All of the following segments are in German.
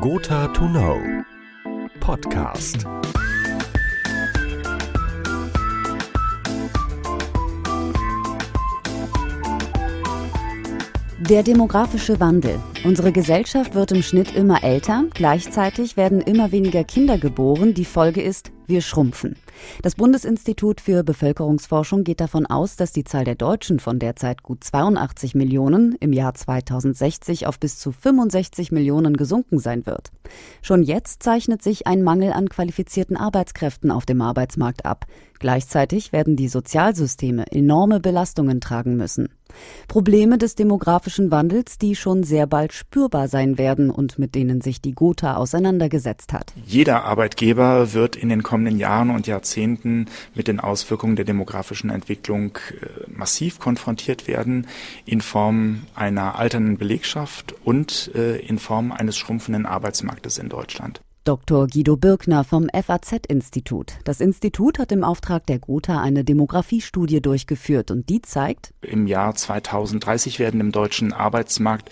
Gotha to Know Podcast. Der demografische Wandel. Unsere Gesellschaft wird im Schnitt immer älter, gleichzeitig werden immer weniger Kinder geboren. Die Folge ist, wir schrumpfen. Das Bundesinstitut für Bevölkerungsforschung geht davon aus, dass die Zahl der Deutschen von derzeit gut 82 Millionen im Jahr 2060 auf bis zu 65 Millionen gesunken sein wird. Schon jetzt zeichnet sich ein Mangel an qualifizierten Arbeitskräften auf dem Arbeitsmarkt ab. Gleichzeitig werden die Sozialsysteme enorme Belastungen tragen müssen. Probleme des demografischen Wandels, die schon sehr bald spürbar sein werden und mit denen sich die Gotha auseinandergesetzt hat. Jeder Arbeitgeber wird in den kommenden Jahren und Jahrzehnten mit den Auswirkungen der demografischen Entwicklung äh, massiv konfrontiert werden in Form einer alternden Belegschaft und äh, in Form eines schrumpfenden Arbeitsmarktes in Deutschland. Dr. Guido Birkner vom FAZ-Institut. Das Institut hat im Auftrag der Gotha eine Demografiestudie durchgeführt und die zeigt, im Jahr 2030 werden im deutschen Arbeitsmarkt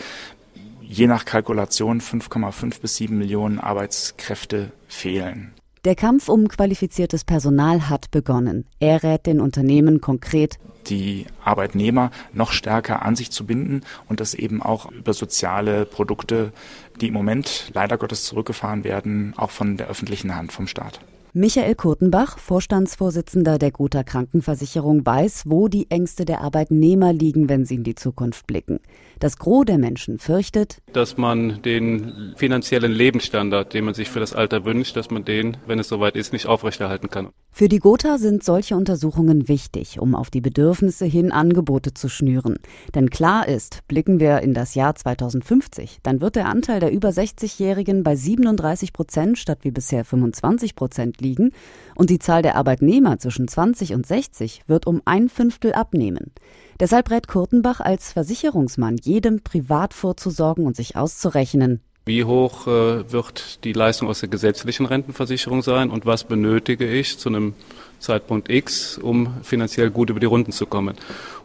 je nach Kalkulation 5,5 bis 7 Millionen Arbeitskräfte fehlen. Der Kampf um qualifiziertes Personal hat begonnen. Er rät den Unternehmen konkret, die Arbeitnehmer noch stärker an sich zu binden und das eben auch über soziale Produkte, die im Moment leider Gottes zurückgefahren werden, auch von der öffentlichen Hand, vom Staat. Michael Kurtenbach, Vorstandsvorsitzender der Gotha Krankenversicherung, weiß, wo die Ängste der Arbeitnehmer liegen, wenn sie in die Zukunft blicken. Das Gros der Menschen fürchtet, dass man den finanziellen Lebensstandard, den man sich für das Alter wünscht, dass man den, wenn es soweit ist, nicht aufrechterhalten kann. Für die Gotha sind solche Untersuchungen wichtig, um auf die Bedürfnisse hin Angebote zu schnüren. Denn klar ist, blicken wir in das Jahr 2050, dann wird der Anteil der über 60-Jährigen bei 37 Prozent statt wie bisher 25 Liegen und die Zahl der Arbeitnehmer zwischen 20 und 60 wird um ein Fünftel abnehmen. Deshalb rät Kurtenbach als Versicherungsmann jedem privat vorzusorgen und sich auszurechnen, wie hoch äh, wird die Leistung aus der gesetzlichen Rentenversicherung sein und was benötige ich zu einem Zeitpunkt X, um finanziell gut über die Runden zu kommen?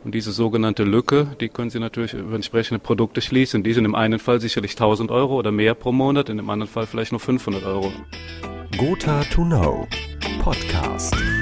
Und diese sogenannte Lücke, die können Sie natürlich über entsprechende Produkte schließen. Die sind im einen Fall sicherlich 1000 Euro oder mehr pro Monat, in dem anderen Fall vielleicht nur 500 Euro. Gotha to Know Podcast.